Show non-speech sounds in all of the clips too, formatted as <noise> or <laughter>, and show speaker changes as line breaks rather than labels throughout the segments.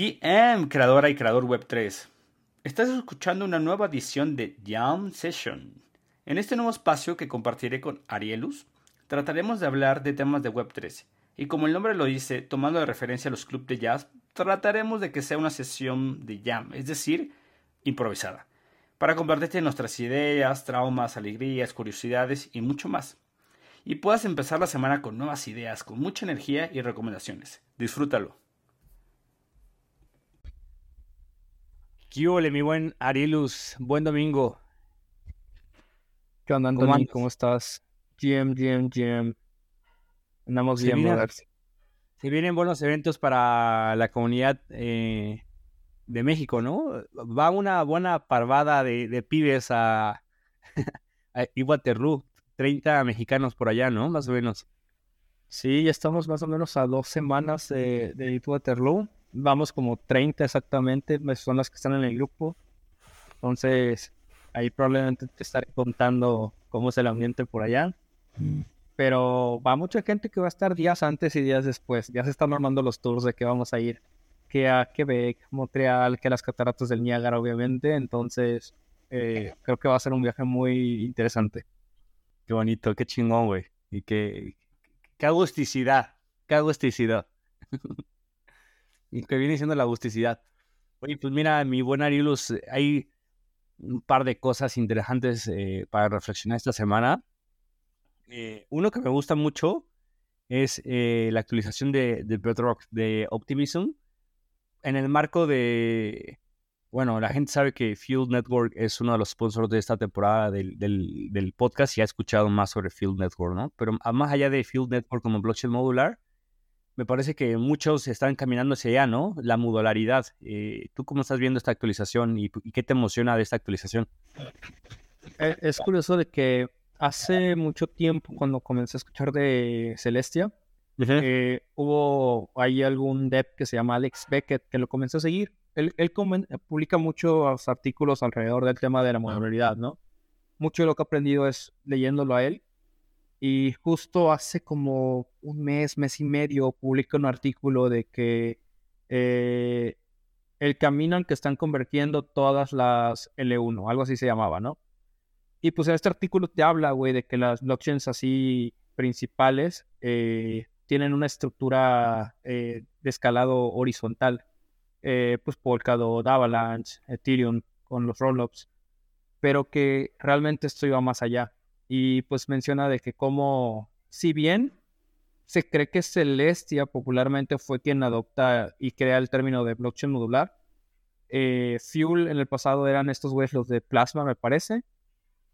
GM, creadora y creador Web3. Estás escuchando una nueva edición de Jam Session. En este nuevo espacio que compartiré con Arielus, trataremos de hablar de temas de Web3. Y como el nombre lo dice, tomando de referencia a los clubes de jazz, trataremos de que sea una sesión de jam, es decir, improvisada, para compartirte nuestras ideas, traumas, alegrías, curiosidades y mucho más. Y puedas empezar la semana con nuevas ideas, con mucha energía y recomendaciones. Disfrútalo.
¿Qué mi buen Arielus? Buen domingo.
¿Qué onda, Anthony? ¿Cómo, estás? GM, GM, GM. Andamos bien, vienen,
Se vienen buenos eventos para la comunidad eh, de México, ¿no? Va una buena parvada de, pibes a, <laughs> a Iguaterrú. 30 mexicanos por allá, ¿no? Más o menos.
Sí, ya estamos más o menos a dos semanas de, de Iguaterrú vamos como 30 exactamente, pues, son las que están en el grupo. Entonces, ahí probablemente te estaré contando cómo es el ambiente por allá. Mm. Pero va mucha gente que va a estar días antes y días después. Ya se están armando los tours de que vamos a ir. Que a Quebec, Montreal, que a las cataratas del Niágara, obviamente. Entonces, eh, creo que va a ser un viaje muy interesante.
Qué bonito, qué chingón, güey. Y qué, qué agusticidad, qué agusticidad. <laughs> y que viene siendo la agusticidad. Oye, pues mira, mi buen Arielus, hay un par de cosas interesantes eh, para reflexionar esta semana. Eh, uno que me gusta mucho es eh, la actualización de, de Bedrock de Optimism en el marco de, bueno, la gente sabe que Field Network es uno de los sponsors de esta temporada del, del, del, podcast y ha escuchado más sobre Field Network, ¿no? Pero más allá de Field Network como blockchain modular, me parece que muchos están caminando hacia allá, ¿no? La modularidad. Eh, ¿Tú cómo estás viendo esta actualización y, qué te emociona de esta actualización?
Eh, es curioso de que hace mucho tiempo, cuando comencé a escuchar de Celestia, eh, hubo ahí algún dev que se llama Alex Beckett que lo comencé a seguir. Él, él publica muchos artículos alrededor del tema de la modularidad, ¿no? Mucho de lo que he aprendido es leyéndolo a él y justo hace como un mes, mes y medio, publica un artículo de que eh, el camino en que están convirtiendo todas las L1, algo así se llamaba, ¿no? Y pues en este artículo te habla, güey, de que las blockchains así principales eh, tienen una estructura eh, de escalado horizontal. pues Polkadot, Avalanche, Ethereum con los rollups, pero que realmente esto iba más allá y pues menciona de que como, si bien se cree que Celestia popularmente fue quien adopta y crea el término de blockchain modular, eh, Fuel en el pasado eran estos güeyes los de Plasma, me parece.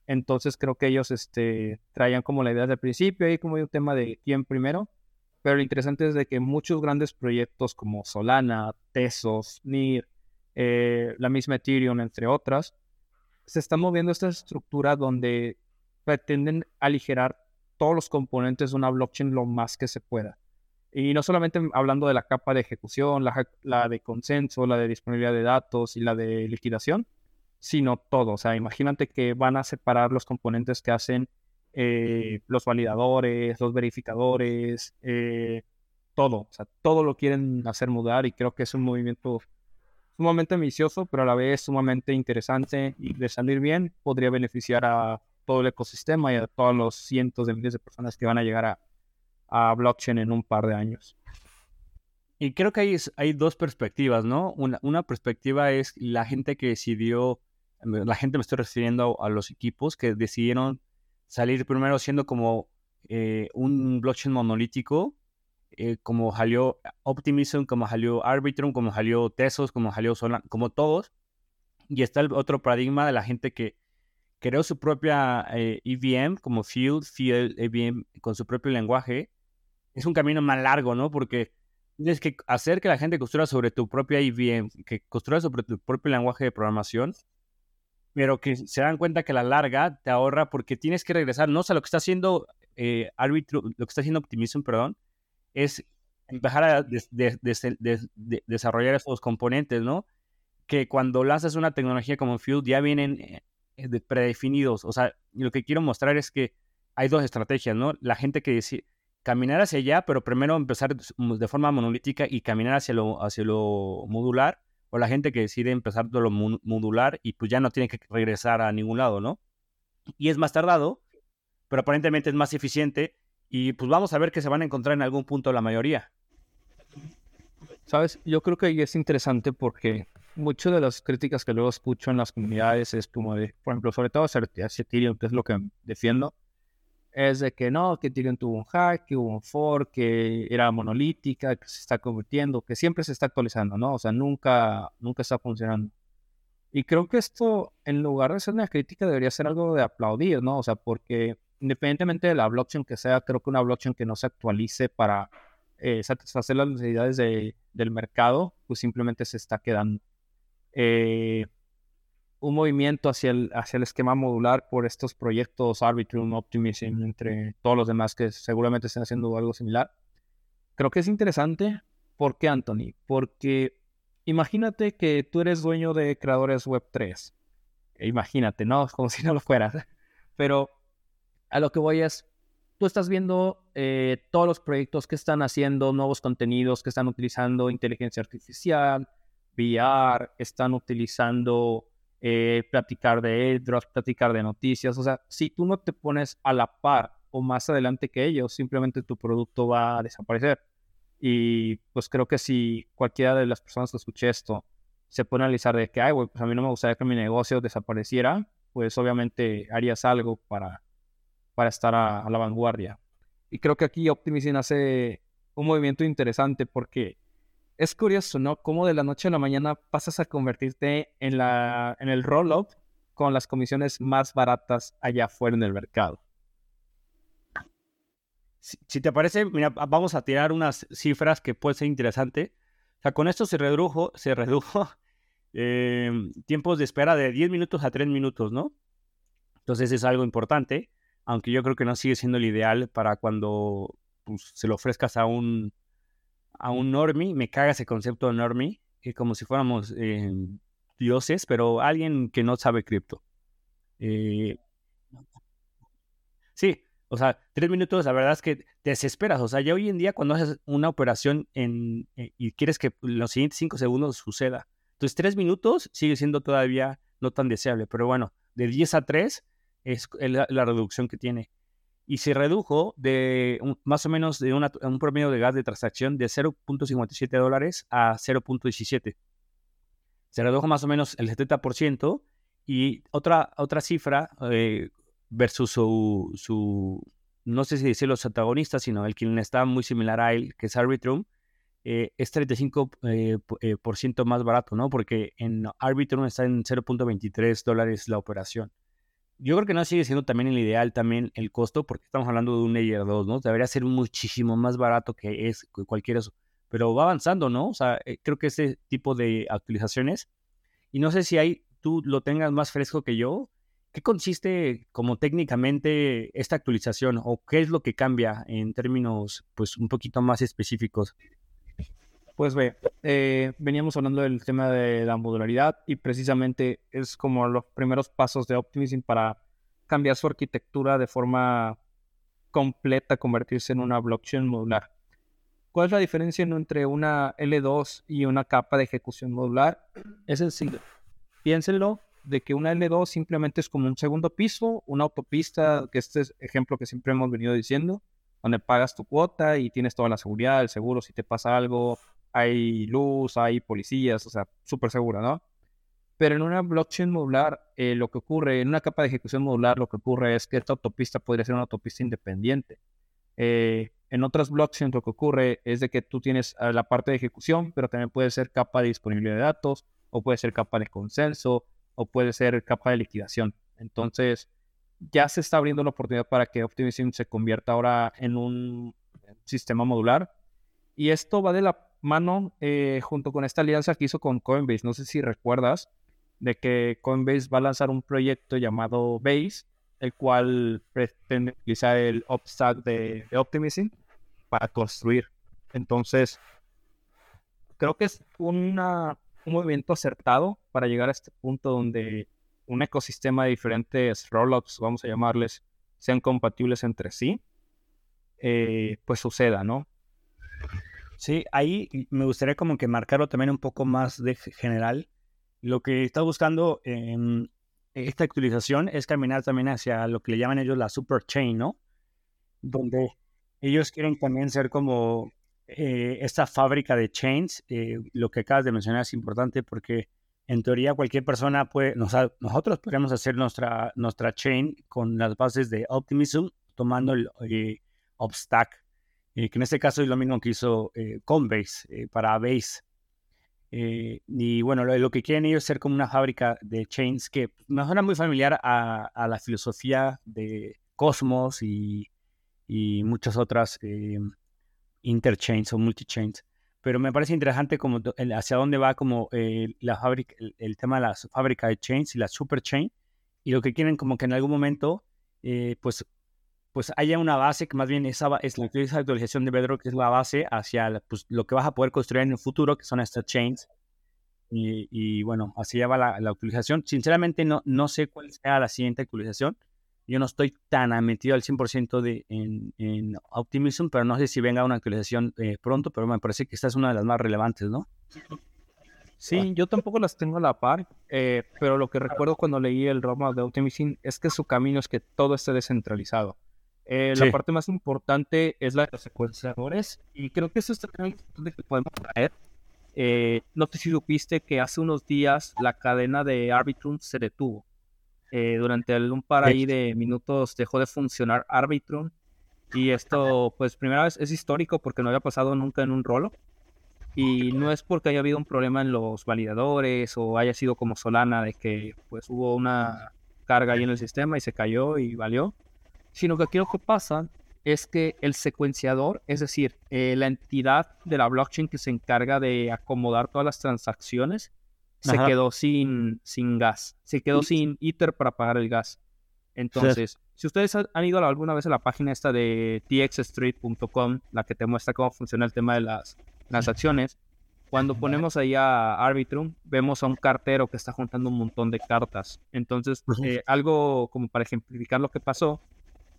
Entonces creo que ellos este, traían como la idea desde el principio y como un tema de quién primero. Pero lo interesante es de que muchos grandes proyectos como Solana, Tesos, NIR, eh, la misma Ethereum, entre otras, se están moviendo esta estructura donde pretenden aligerar todos los componentes de una blockchain lo más que se pueda. Y no solamente hablando de la capa de ejecución, la, de consenso, la de disponibilidad de datos y la de liquidación, sino todo. O sea, imagínate que van a separar los componentes que hacen eh, los validadores, los verificadores, eh, todo. O sea, todo lo quieren hacer mudar y creo que es un movimiento sumamente ambicioso, pero a la vez sumamente interesante y de salir bien podría beneficiar a todo el ecosistema y a todos los cientos de miles de personas que van a llegar a, a blockchain en un par de años.
Y creo que hay, hay dos perspectivas, ¿no? Una, una, perspectiva es la gente que decidió, la gente me estoy refiriendo a, los equipos que decidieron salir primero siendo como eh, un blockchain monolítico, eh, como salió Optimism, como salió Arbitrum, como salió Tesos, como salió Solana, como todos. Y está el otro paradigma de la gente que creó su propia EVM eh, como Field, Field EVM con su propio lenguaje, es un camino más largo, ¿no? Porque tienes que hacer que la gente construya sobre tu propia EVM, que construya sobre tu propio lenguaje de programación, pero que se dan cuenta que la larga te ahorra porque tienes que regresar, no o sea, lo que está haciendo eh, lo que está haciendo Optimism, perdón, es empezar a desarrollar esos componentes, ¿no? Que cuando lanzas una tecnología como Field ya vienen eh, predefinidos. O sea, lo que quiero mostrar es que hay dos estrategias, ¿no? La gente que, caminar hacia allá, pero primero empezar de forma monolítica y caminar hacia lo, hacia lo modular, o la gente que decide empezar de lo modular y pues ya no tiene que regresar a ningún lado, ¿no? Y es más tardado, pero aparentemente es más eficiente y pues vamos a ver que se van a encontrar en algún punto la mayoría.
Sabes, yo creo que es interesante porque muchas de las críticas que luego escucho en las comunidades es como de, por ejemplo, sobre todo hacia Ethereum, que es lo que defiendo, es de que no, que Ethereum tuvo un hack, que hubo un fork, que era monolítica, que se está convirtiendo, que siempre se está actualizando, ¿no? O sea, nunca, nunca está funcionando. Y creo que esto, en lugar de ser una crítica, debería ser algo de aplaudir, ¿no? O sea, porque independientemente de la blockchain que sea, creo que una blockchain que no se actualice para eh, satisfacer las necesidades del mercado, pues simplemente se está quedando. Eh, un movimiento hacia el, hacia el esquema modular por estos proyectos Arbitrum, Optimism, entre todos los demás que seguramente estén haciendo algo similar. Creo que es interesante. ¿Por qué, Anthony? Porque imagínate que tú eres dueño de creadores web 3. Imagínate, ¿no? <laughs> Como si no lo fueras. Pero a lo que voy es, tú estás viendo eh, todos los proyectos que están haciendo, nuevos contenidos, que están utilizando inteligencia artificial, VR, están utilizando eh, platicar de airdrops, platicar de noticias. O sea, si tú no te pones a la par o más adelante que ellos, simplemente tu producto va a desaparecer. Y pues creo que si cualquiera de las personas que escuché esto se pone a analizar de que, ay, pues a mí no me gustaría que mi negocio desapareciera, pues obviamente harías algo para, para estar a, la vanguardia. Y creo que aquí Optimism hace un movimiento interesante porque es curioso, ¿no? Cómo de la noche a la mañana pasas a convertirte en, la, en el roll-up con las comisiones más baratas allá afuera en el mercado.
Si, te parece, mira, vamos a tirar unas cifras que puede ser interesante. O sea, con esto se redujo, se redujo <laughs> eh, tiempos de espera de 10 minutos a 3 minutos, ¿no? Entonces es algo importante, aunque yo creo que no sigue siendo el ideal para cuando pues, se lo ofrezcas a un a un normie, me caga ese concepto de normie, que como si fuéramos eh, dioses, pero alguien que no sabe cripto. Eh, sí, o sea, tres minutos, la verdad es que desesperas. O sea, ya hoy en día cuando haces una operación eh, y quieres que los siguientes cinco segundos suceda, entonces tres minutos sigue siendo todavía no tan deseable, pero bueno, de 10 a 3 es la reducción que tiene y se redujo de más o menos de un promedio de gas de transacción de 0.57 dólares a 0.17. Se redujo más o menos el 70% y otra, otra cifra eh, versus su, su, no sé si decir los antagonistas, sino el quien está muy similar a él, que es Arbitrum, eh, es 35% eh, por ciento más barato, ¿no? Porque en Arbitrum está en 0.23 dólares la operación yo creo que no sigue siendo también el ideal también el costo, porque estamos hablando de un Layer 2, ¿no? Debería ser muchísimo más barato que es cualquier eso. Pero va avanzando, ¿no? O sea, eh, creo que ese tipo de actualizaciones, y no sé si hay, tú lo tengas más fresco que yo, ¿qué consiste como técnicamente esta actualización o qué es lo que cambia en términos, pues, un poquito más específicos?
Pues ve, eh, veníamos hablando del tema de la modularidad y precisamente es como los primeros pasos de Optimism para cambiar su arquitectura de forma completa, convertirse en una blockchain modular. ¿Cuál es la diferencia entre una L2 y una capa de ejecución modular? Es sencillo. Piénsenlo de que una L2 simplemente es como un segundo piso, una autopista, que este es ejemplo que siempre hemos venido diciendo, donde pagas tu cuota y tienes toda la seguridad, el seguro si te pasa algo, hay luz, hay policías, o sea, súper segura, ¿no? Pero en una blockchain modular, eh, lo que ocurre, en una capa de ejecución modular, lo que ocurre es que esta autopista podría ser una autopista independiente. Eh, en otras blockchains lo que ocurre es de que tú tienes eh, la parte de ejecución, pero también puede ser capa de disponibilidad de datos, o puede ser capa de consenso, o puede ser capa de liquidación. Entonces, ya se está abriendo la oportunidad para que Optimism se convierta ahora en un sistema modular. Y esto va de la mano eh, junto con esta alianza que hizo con Coinbase. No sé si recuerdas de que Coinbase va a lanzar un proyecto llamado Base, el cual pretende utilizar el Upstack de, Optimism para construir. Entonces, creo que es una, un movimiento acertado para llegar a este punto donde un ecosistema de diferentes rollups, vamos a llamarles, sean compatibles entre sí. eh, pues suceda, ¿no?
Sí, ahí me gustaría como que marcarlo también un poco más de general. Lo que está buscando esta actualización es caminar también hacia lo que le llaman ellos la super chain, ¿no? Donde ellos quieren también ser como eh, esta fábrica de chains. Eh, lo que acabas de mencionar es importante porque en teoría cualquier persona puede, nosotros podríamos hacer nuestra, nuestra chain con las bases de Optimism, tomando el eh, Obstack, que en este caso es lo mismo que hizo Coinbase para Base. y bueno, lo, que quieren ellos es ser como una fábrica de chains que me suena muy familiar a, la filosofía de Cosmos y, y muchas otras interchains o multichains. Pero me parece interesante como hacia dónde va como eh, la fábrica, el, tema de la fábrica de chains y la super chain. Y lo que quieren como que en algún momento, eh, pues, pues haya una base que más bien esa, es la actualización de Bedrock, que es la base hacia pues, lo que vas a poder construir en el futuro, que son estas chains. Y, bueno, así ya va la, la, actualización. Sinceramente no, no sé cuál sea la siguiente actualización yo no estoy tan metido al 100% de, en, en, Optimism, pero no sé si venga una actualización eh, pronto, pero me parece que esta es una de las más relevantes, ¿no?
Sí, yo tampoco las tengo a la par, eh, pero lo que recuerdo cuando leí el roadmap de Optimism es que su camino es que todo esté descentralizado. Eh, la parte más importante es la de los secuenciadores y creo que eso es también importante que podemos traer. no sé si supiste que hace unos días la cadena de Arbitrum se detuvo. Eh, durante un par ahí de minutos dejó de funcionar Arbitrum. Y esto, pues, primera vez es histórico porque no había pasado nunca en un rolo. Y no es porque haya habido un problema en los validadores o haya sido como Solana de que pues hubo una carga ahí en el sistema y se cayó y valió. Sino que aquí lo que pasa es que el secuenciador, es decir, eh, la entidad de la blockchain que se encarga de acomodar todas las transacciones, se quedó sin, sin gas, se quedó sin Ether para pagar el gas. Entonces, si ustedes han ido alguna vez a la página esta de txstreet.com, la que te muestra cómo funciona el tema de las transacciones, cuando ponemos ahí a Arbitrum, vemos a un cartero que está juntando un montón de cartas. Entonces, eh, algo como para ejemplificar lo que pasó,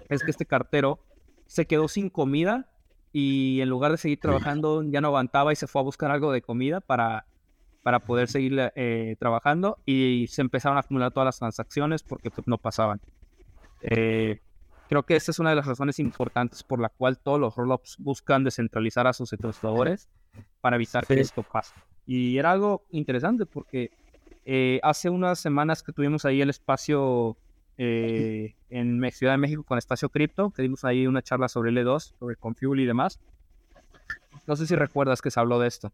es que este cartero se quedó sin comida y en lugar de seguir trabajando ya no aguantaba y se fue a buscar algo de comida para para poder seguir eh, trabajando y se empezaron a acumular todas las transacciones porque pues, no pasaban. Eh, creo que esta es una de las razones importantes por la cual todos los rollups buscan descentralizar a sus secuenciadores para evitar que esto pase. Y era algo interesante porque eh, hace unas semanas que tuvimos ahí el espacio en Ciudad de México con Espacio Cripto, que dimos ahí una charla sobre L2, sobre Confuel y demás. No sé si recuerdas que se habló de esto.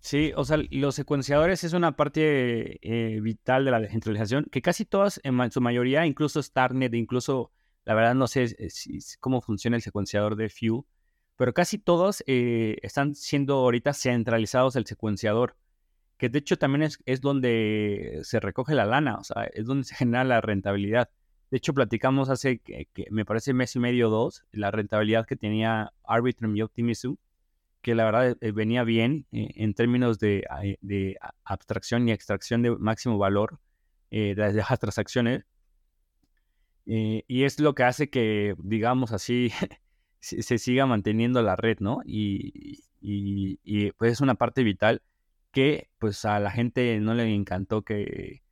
Sí, o sea, los secuenciadores es una parte eh, vital de la descentralización, que casi todas, en su mayoría, incluso Starnet, incluso, la verdad no sé eh, cómo funciona el secuenciador de Few, pero casi todos eh, están siendo ahorita centralizados el secuenciador, que de hecho también es, es, donde se recoge la lana, o sea, es donde se genera la rentabilidad. De hecho, platicamos hace, que, me parece, mes y medio o dos, la rentabilidad que tenía Arbitrum y Optimism, que la verdad eh, venía bien eh, en términos de, de, abstracción y extracción de máximo valor eh, de las transacciones. y es lo que hace que, digamos así, <laughs> se, siga manteniendo la red, ¿no? Y, y, pues es una parte vital que pues a la gente no le encantó que,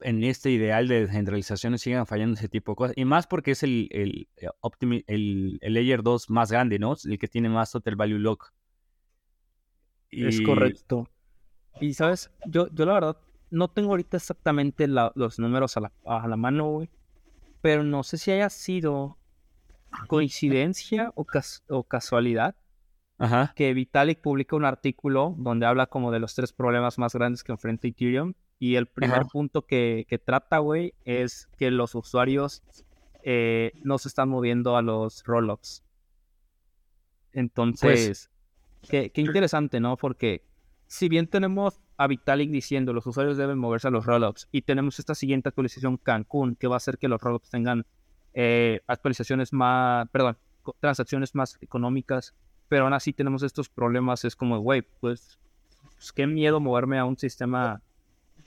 en este ideal de descentralización sigan fallando ese tipo de cosas. Y más porque es el, el, eh, el, el Layer 2 más grande, ¿no? El que tiene más Total Value Lock.
Es correcto. Y sabes, yo, yo la verdad no tengo ahorita exactamente los números a la, a la mano, güey. Pero no sé si haya sido coincidencia o, o casualidad Ajá. que Vitalik publica un artículo donde habla como de los tres problemas más grandes que enfrenta Ethereum y el primer punto que, trata, güey, es que los usuarios eh, no se están moviendo a los rollups. Entonces, pues qué, interesante, ¿no? Porque si bien tenemos a Vitalik diciendo los usuarios deben moverse a los rollups y tenemos esta siguiente actualización Cancún que va a hacer que los rollups tengan eh, actualizaciones más, perdón, transacciones más económicas, pero aún así tenemos estos problemas, es como, güey, pues, pues qué miedo moverme a un sistema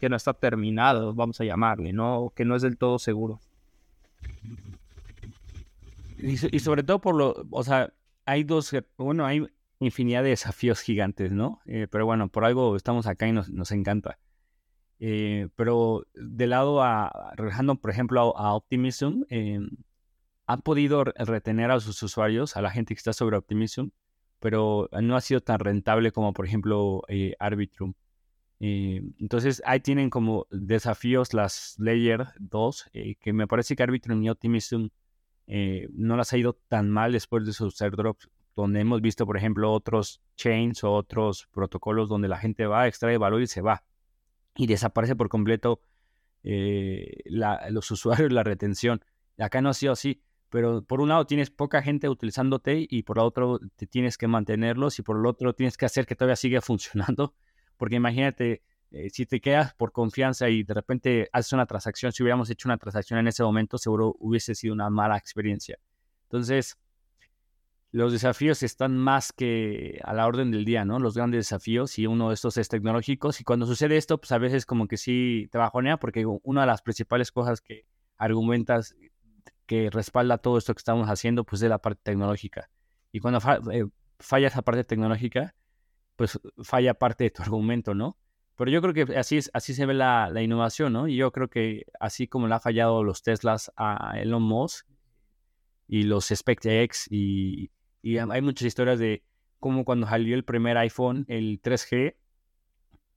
que no está terminado, vamos a llamarle, ¿no? Que no es del todo seguro.
Y, sobre todo por lo, o sea, hay dos, bueno, hay infinidad de desafíos gigantes, ¿no? Eh, pero bueno, por algo estamos acá y nos, nos encanta. Eh, pero de lado a, relajando, por ejemplo, a, Optimism, eh, han podido retener a sus usuarios, a la gente que está sobre Optimism, pero no ha sido tan rentable como, por ejemplo, eh, Arbitrum. Eh, entonces, ahí tienen como desafíos las Layer 2, que me parece que Arbitrum y Optimism no las ha ido tan mal después de sus airdrops, donde hemos visto, por ejemplo, otros chains o otros protocolos donde la gente va, extrae valor y se va y desaparece por completo eh, los <laughs> usuarios, la retención. Acá no ha sido así, pero por un lado tienes poca gente utilizándote y por otro te tienes que mantenerlos y por el otro tienes que hacer que todavía siga <laughs> funcionando, porque imagínate, eh, si te quedas por confianza y de repente haces una transacción, si hubiéramos hecho una transacción en ese momento, seguro hubiese sido una mala experiencia. Entonces, los desafíos están más que a la orden del día, ¿no? Los grandes desafíos y uno de estos es tecnológicos y cuando sucede esto, pues a veces como que sí te bajonea porque una de las principales cosas que argumentas que respalda todo esto que estamos haciendo, pues es la parte tecnológica. Y cuando eh, falla esa parte tecnológica, pues falla parte de tu <laughs> argumento, ¿no? Pero yo creo que así, es, así se ve la, la innovación, ¿no? Y yo creo que así como le ha fallado los Teslas a Elon Musk y los SpaceX y, y hay muchas historias de cómo cuando salió el primer iPhone, el 3G,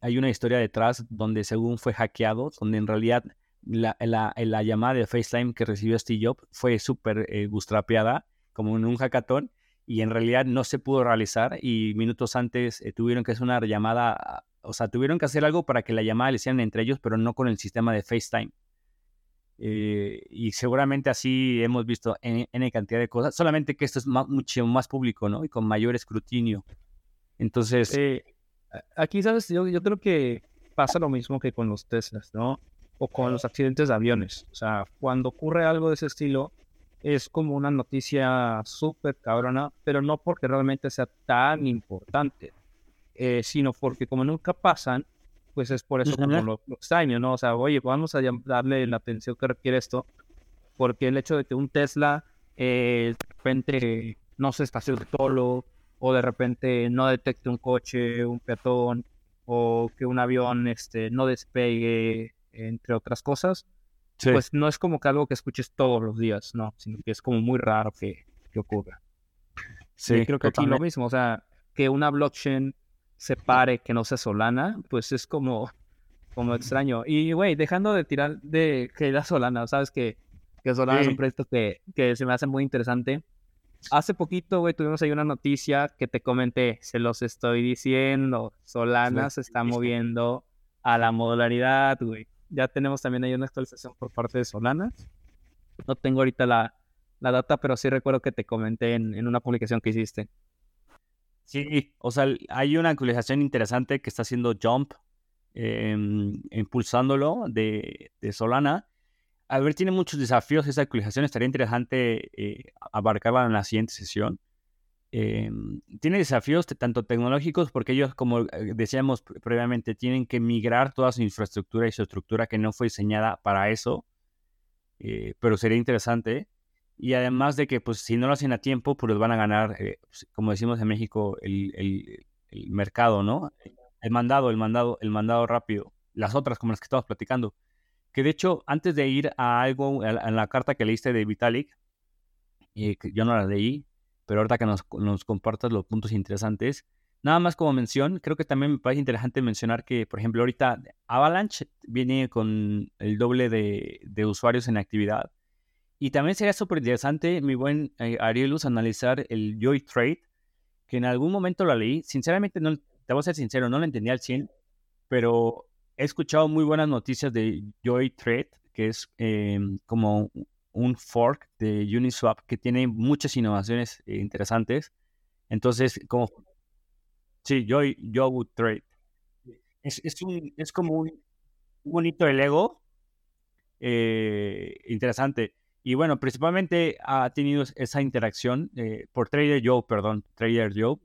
hay una historia detrás donde según fue hackeado, donde en realidad la, la, llamada de FaceTime que recibió Steve Jobs fue súper eh, como en un hackathon, y en realidad no se pudo realizar y minutos antes eh, tuvieron que hacer una llamada, o sea, tuvieron que hacer algo para que la llamada le hicieran entre ellos, pero no con el sistema de FaceTime. Eh, y seguramente así hemos visto en, cantidad de cosas, solamente que esto es mucho más público, ¿no? Y con mayor escrutinio. Entonces...
Eh, aquí, ¿sabes? Yo, yo creo que pasa lo mismo que con los Teslas, ¿no? O con los accidentes de aviones. O sea, cuando ocurre algo de ese estilo, es como una noticia súper cabrona, pero no porque realmente sea tan importante, eh, sino porque como nunca pasan, pues es por eso como lo, extraño, ¿no? O sea, oye, vamos a darle la atención que requiere esto, porque el hecho de que un Tesla eh, de repente no se estacione solo, o de repente no detecte un coche, un peatón, o que un avión este, no despegue, entre otras cosas, pues no es como que algo que escuches todos los días, ¿no? Sino que es como muy raro que, que ocurra. Sí, creo que aquí lo mismo, o sea, que una blockchain se pare, que no sea Solana, pues es como, como extraño. Y, güey, dejando de tirar de que la Solana, sabes que, que Solana es un proyecto que, que se me hace muy interesante. Hace poquito, güey, tuvimos ahí una noticia que te comenté, se los estoy diciendo, Solana se está moviendo a la modularidad, güey. Ya tenemos también ahí una actualización por parte de Solana. No tengo ahorita la, la data, pero sí recuerdo que te comenté en, en una publicación que hiciste.
Sí, o sea, hay una actualización interesante que está haciendo Jump, em, impulsándolo de, Solana. A ver, tiene muchos desafíos esa actualización, estaría interesante eh, abarcarla en la siguiente sesión. Em, tiene desafíos tanto tecnológicos porque ellos, como eh, decíamos previamente, tienen que migrar toda su infraestructura y su estructura que no fue diseñada para eso, eh, pero sería interesante. Y además de que, pues, si no lo hacen a tiempo, pues van a ganar, eh, pues, como decimos en México, el, el, mercado, ¿no? El mandado, el mandado, el mandado rápido. Las otras, como las que estamos platicando. Que de hecho, antes de ir a algo, en la carta que leíste de Vitalik, eh, yo no la leí, pero ahorita que nos, nos compartas los puntos interesantes, Nada más como mención, creo que también me parece interesante mencionar que, por ejemplo, ahorita Avalanche viene con el doble de, de usuarios en actividad y también sería súper interesante, mi buen eh, Arielus, analizar el Joy Trade, que en algún momento lo leí. Sinceramente, no, te voy a ser sincero, no lo entendí al 100, pero he escuchado muy buenas noticias de Joy Trade, que es em, como un fork de Uniswap que tiene muchas innovaciones eh, interesantes. Entonces, como... Sí, Joy, Joy Trade. Es, es, un, es como un, bonito el ego eh, interesante. Y bueno, principalmente ha tenido esa interacción eh, por Trader Joe, perdón, Trader Joe,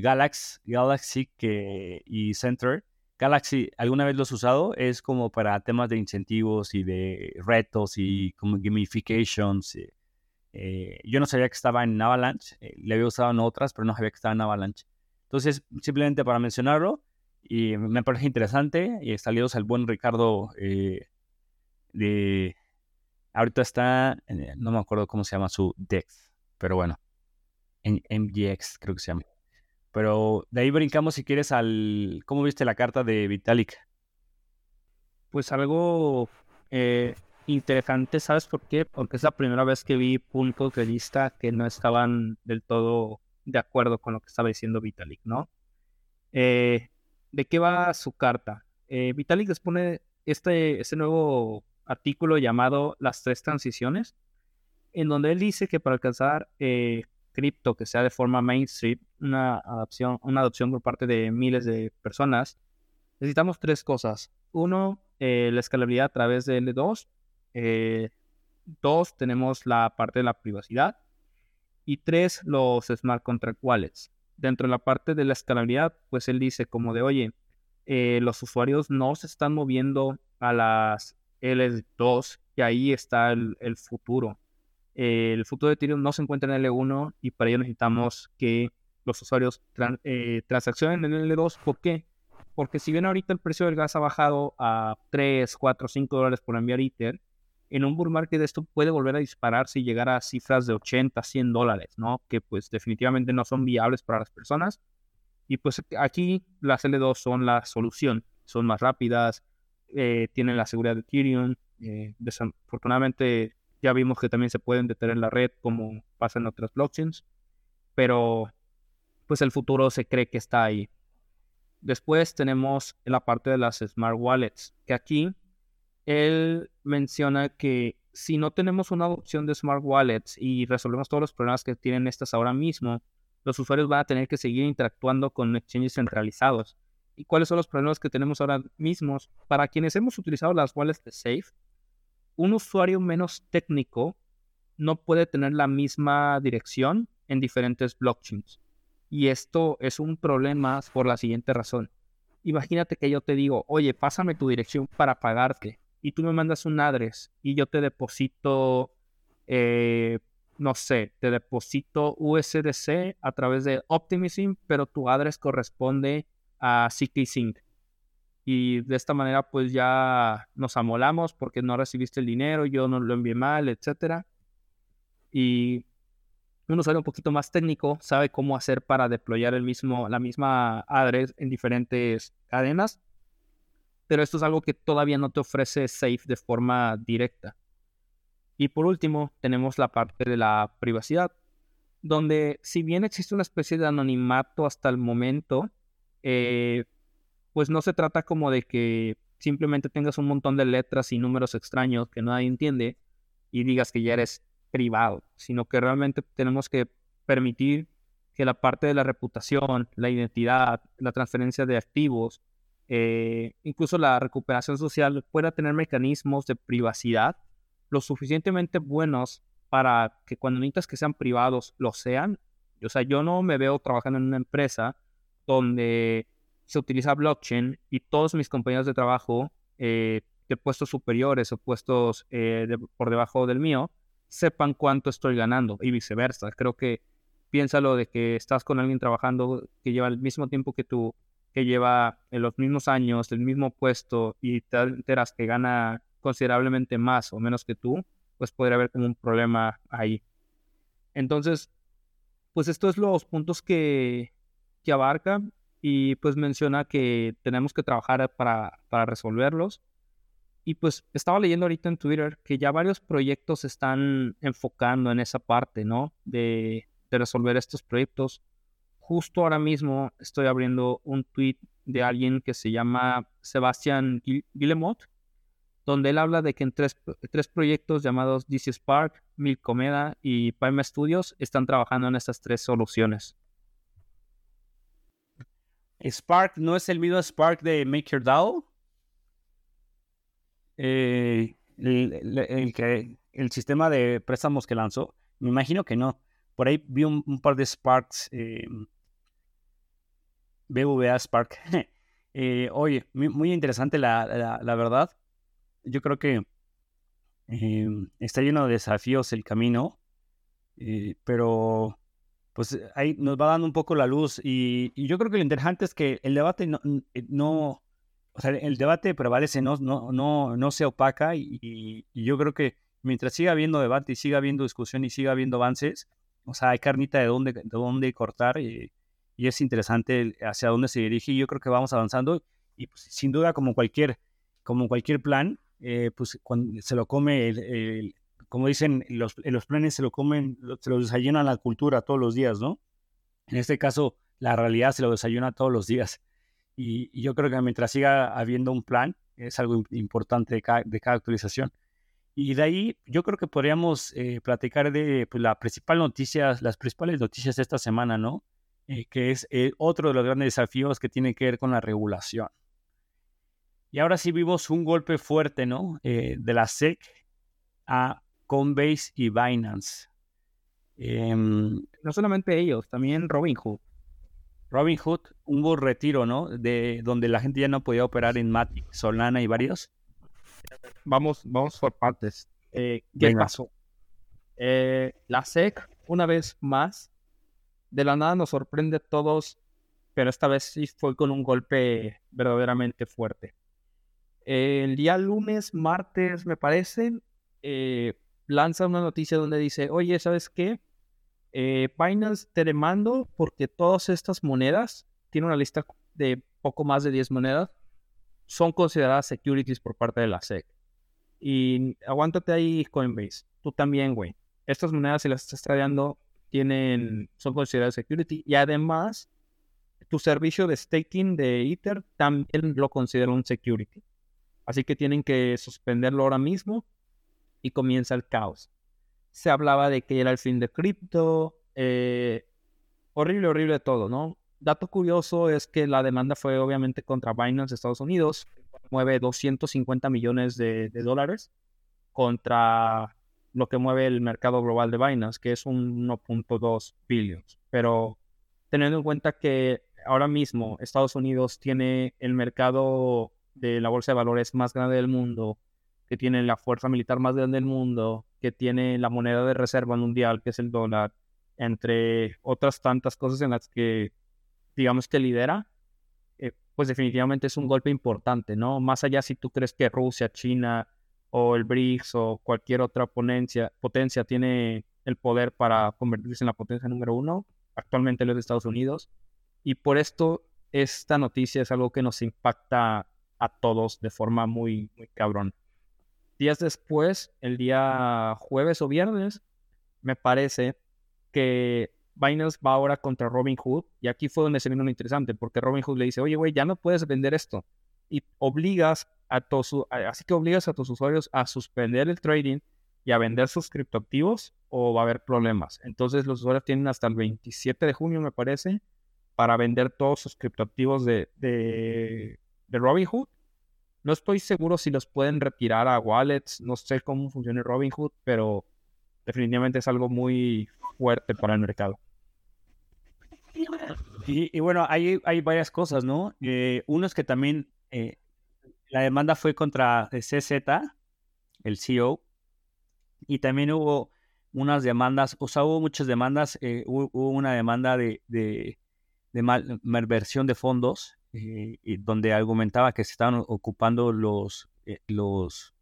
Galaxy, Galaxy que, y Center. Galaxy, ¿alguna vez lo has usado? Es como para temas de incentivos y de retos y como gamifications. Eh, yo no sabía que estaba en Avalanche, eh, le había usado en otras, pero no sabía que estaba en Avalanche. Entonces, simplemente para mencionarlo, y me parece interesante, y saludos al buen Ricardo de... Ahorita está, no me acuerdo cómo se llama su Dex, pero bueno, en MGX creo que se llama. Pero de ahí brincamos si quieres al... ¿Cómo viste la carta de Vitalik?
Pues algo eh, interesante, ¿sabes por qué? Porque es la primera vez que vi puntos de vista que no estaban del todo de acuerdo con lo que estaba diciendo Vitalik, ¿no? Eh, ¿De qué va su carta? Eh, Vitalik expone este, este nuevo artículo llamado Las tres transiciones, en donde él dice que para alcanzar cripto que sea de forma mainstream, una adopción, una adopción por parte de miles de personas, necesitamos tres cosas. Uno, eh, la escalabilidad a través de L2. Eh, dos, tenemos la parte de la privacidad. Y tres, los smart contract wallets. Dentro de la parte de la escalabilidad, pues él dice como de, oye, eh, los usuarios no se están moviendo a las L2, y ahí está el futuro el futuro de Ethereum no se encuentra en L1 y para ello necesitamos que los usuarios eh, transaccionen en L2. ¿Por qué? Porque si bien ahorita el precio del gas ha bajado a 3, 4, 5 dólares por enviar Ether, en un bull market esto puede volver a dispararse y llegar a cifras de 80, 100 dólares, ¿no? Que pues definitivamente no son viables para las personas. Y pues aquí las L2 son la solución. Son más rápidas, eh, tienen la seguridad de Ethereum. Eh, desafortunadamente ya vimos que también se pueden detener la red como pasa en otras blockchains, pero pues el futuro se cree que está ahí. Después tenemos la parte de las smart wallets, que aquí él menciona que si no tenemos una opción de smart wallets y resolvemos todos los problemas que tienen estas ahora mismo, los usuarios van a tener que seguir interactuando con exchanges centralizados. ¿Y cuáles son los problemas que tenemos ahora mismos? Para quienes hemos utilizado las wallets de Safe, un usuario menos técnico no puede tener la misma dirección en diferentes blockchains. Y esto es un problema por la siguiente razón. Imagínate que yo te digo, oye, pásame tu dirección para pagarte. Y tú me mandas un address y yo te deposito, eh, no sé, te deposito USDC a través de Optimism, pero tu address corresponde a CKSync y de esta manera pues ya nos amolamos porque no recibiste el dinero, yo no lo envié mal, etcétera. Y un usuario un poquito más técnico sabe cómo hacer para deployar el mismo, la misma address en diferentes cadenas, pero esto es algo que todavía no te ofrece Safe de forma directa. Y por último, tenemos la parte de la privacidad, donde si bien existe una especie de anonimato hasta el momento, eh, pues no se trata como de que simplemente tengas un montón de letras y números extraños que nadie entiende y digas que ya eres privado, sino que realmente tenemos que permitir que la parte de la reputación, la identidad, la transferencia de activos, eh, incluso la recuperación social pueda tener mecanismos de privacidad lo suficientemente buenos para que cuando necesitas que sean privados, lo sean. O sea, yo no me veo trabajando en una empresa donde se utiliza blockchain y todos mis compañeros de trabajo eh, de puestos superiores o puestos eh, por debajo del mío sepan cuánto estoy ganando y viceversa. Creo que piénsalo de que estás con alguien trabajando que lleva el mismo tiempo que tú, que lleva en los mismos años, el mismo puesto y te enteras que gana considerablemente más o menos que tú, pues podría haber como un problema ahí. Entonces, pues estos es los puntos que, que abarca y pues menciona que tenemos que trabajar para, para resolverlos. Y pues estaba leyendo ahorita en Twitter que ya varios proyectos están enfocando en esa parte, ¿no? De, de resolver estos proyectos. Justo ahora mismo estoy abriendo un tweet de alguien que se llama Sebastián Guillemot, donde él habla de que en tres, tres proyectos llamados DC Spark, Milcomeda y Pime Studios están trabajando en estas tres soluciones.
Spark no es el mismo Spark de MakerDAO. Eh, el, que, el sistema de préstamos que lanzó, me imagino que no. Por ahí vi un, par de Sparks. Eh, BVA Spark. <laughs> eh, oye, muy, interesante la, verdad. Yo creo que em, está lleno de desafíos el camino. pero pues ahí nos va dando un poco la luz y, yo creo que lo interesante es que el debate no, no o sea, el debate prevalece, no, no, no, no se opaca y, yo creo que mientras siga habiendo debate y siga habiendo discusión y siga habiendo avances, o sea, hay carnita de dónde, de dónde cortar y, es interesante hacia dónde se dirige y yo creo que vamos avanzando y pues, sin duda como cualquier, como cualquier plan, eh, pues cuando se lo come, el, como dicen, los, los planes se lo comen, se lo desayunan la cultura todos los días, ¿no? En este caso, la realidad se lo desayuna todos los días. Y, yo creo que mientras siga habiendo un plan, es algo importante de cada, de cada actualización. Y de ahí yo creo que podríamos eh, platicar de pues, la principal noticias, las principales noticias de esta semana, ¿no? Eh, que es eh, otro de los grandes desafíos que tiene que ver con la regulación. Y ahora sí vimos un golpe fuerte, ¿no? de la SEC a Coinbase y Binance.
Em, no solamente ellos, también Robinhood.
Robinhood, un retiro, ¿no? De donde la gente ya no podía operar en Matic, Solana y varios.
Vamos, vamos por partes. Eh, ¿Qué pasó? Eh, la SEC, una vez más, de la nada nos sorprende a todos, pero esta vez sí fue con un golpe verdaderamente fuerte. el día lunes, martes, me parece, eh, lanza una noticia donde dice, oye, ¿sabes qué? Eh, Binance te demando porque todas estas monedas, tiene una lista de poco más de 10 monedas, son consideradas securities por parte de la SEC. Y aguántate ahí, Coinbase. Tú también, güey. Estas monedas, si las estás tradeando, tienen, son consideradas security. Y además, tu servicio de staking de Ether también lo considera un security. Así que tienen que suspenderlo ahora mismo y comienza el caos se hablaba de que era el fin de cripto. Eh, horrible, horrible todo, ¿no? Dato curioso es que la demanda fue obviamente contra Binance de Estados Unidos, mueve 250 millones de, dólares contra lo que mueve el mercado global de Binance, que es un 1.2 billions. Pero teniendo en cuenta que ahora mismo Estados Unidos tiene el mercado de la bolsa de valores más grande del mundo, que tiene la fuerza militar más grande del mundo, que tiene la moneda de reserva mundial, que es el dólar, entre otras tantas cosas en las que, digamos que lidera, eh, pues definitivamente es un golpe importante, ¿no? Más allá si tú crees que Rusia, China o el BRICS o cualquier otra potencia, potencia tiene el poder para convertirse en la potencia número uno, actualmente los de Estados Unidos. Y por esto esta noticia es algo que nos impacta a todos de forma muy, muy cabrón. Días después, el día jueves o viernes, me parece que Binance va ahora contra Robinhood. Y aquí fue donde se vino lo interesante, porque Robinhood le dice, oye, güey, ya no puedes vender esto. Y obligas a tus, así que obligas a tus usuarios a suspender el trading y a vender sus criptoactivos o va a haber problemas. Entonces los usuarios tienen hasta el 27 de junio, me parece, para vender todos sus criptoactivos de, de, de Robinhood no estoy seguro si los pueden retirar a wallets, no sé cómo funciona Robinhood, pero definitivamente es algo muy fuerte para el mercado.
Y, bueno, hay, hay varias cosas, ¿no? Eh, uno es que también eh, la demanda fue contra CZ, el CEO, y también hubo unas demandas, o sea, hubo muchas demandas, eh, hubo, una demanda de, de, de malversión de fondos eh, donde argumentaba que se estaban ocupando los, eh, los,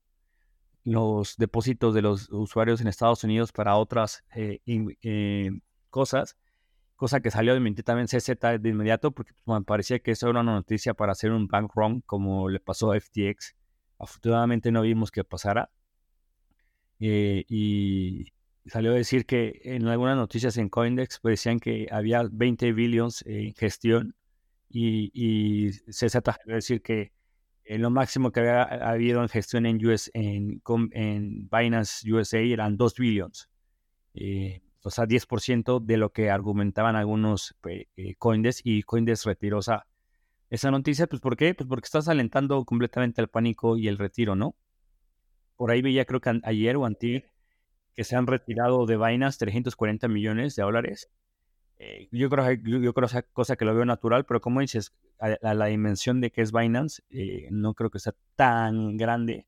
los depósitos de los usuarios en Estados Unidos para otras eh, cosas, cosa que salió de también CZ de inmediato, porque pues, me parecía que eso era una noticia para hacer un bank run como le pasó a FTX. Afortunadamente no vimos que pasara. y salió a decir que en algunas noticias en Coindex decían que había 20 billions en gestión y, y CZ decir que eh, lo máximo que había habido en gestión en, US, en, en Binance USA eran 2 billions. Eh, o sea, 10% de lo que argumentaban algunos eh, Coindesk y Coindesk retiró esa, esa noticia. Pues, ¿por qué? Pues porque estás alentando completamente el pánico y el retiro, ¿no? Por ahí veía, creo que ayer o antier, que se han retirado de Binance 340 millones de dólares. Eh, yo creo yo, creo esa cosa que lo veo natural, pero como dices, a, la dimensión de que es Binance, eh, no creo que sea tan grande.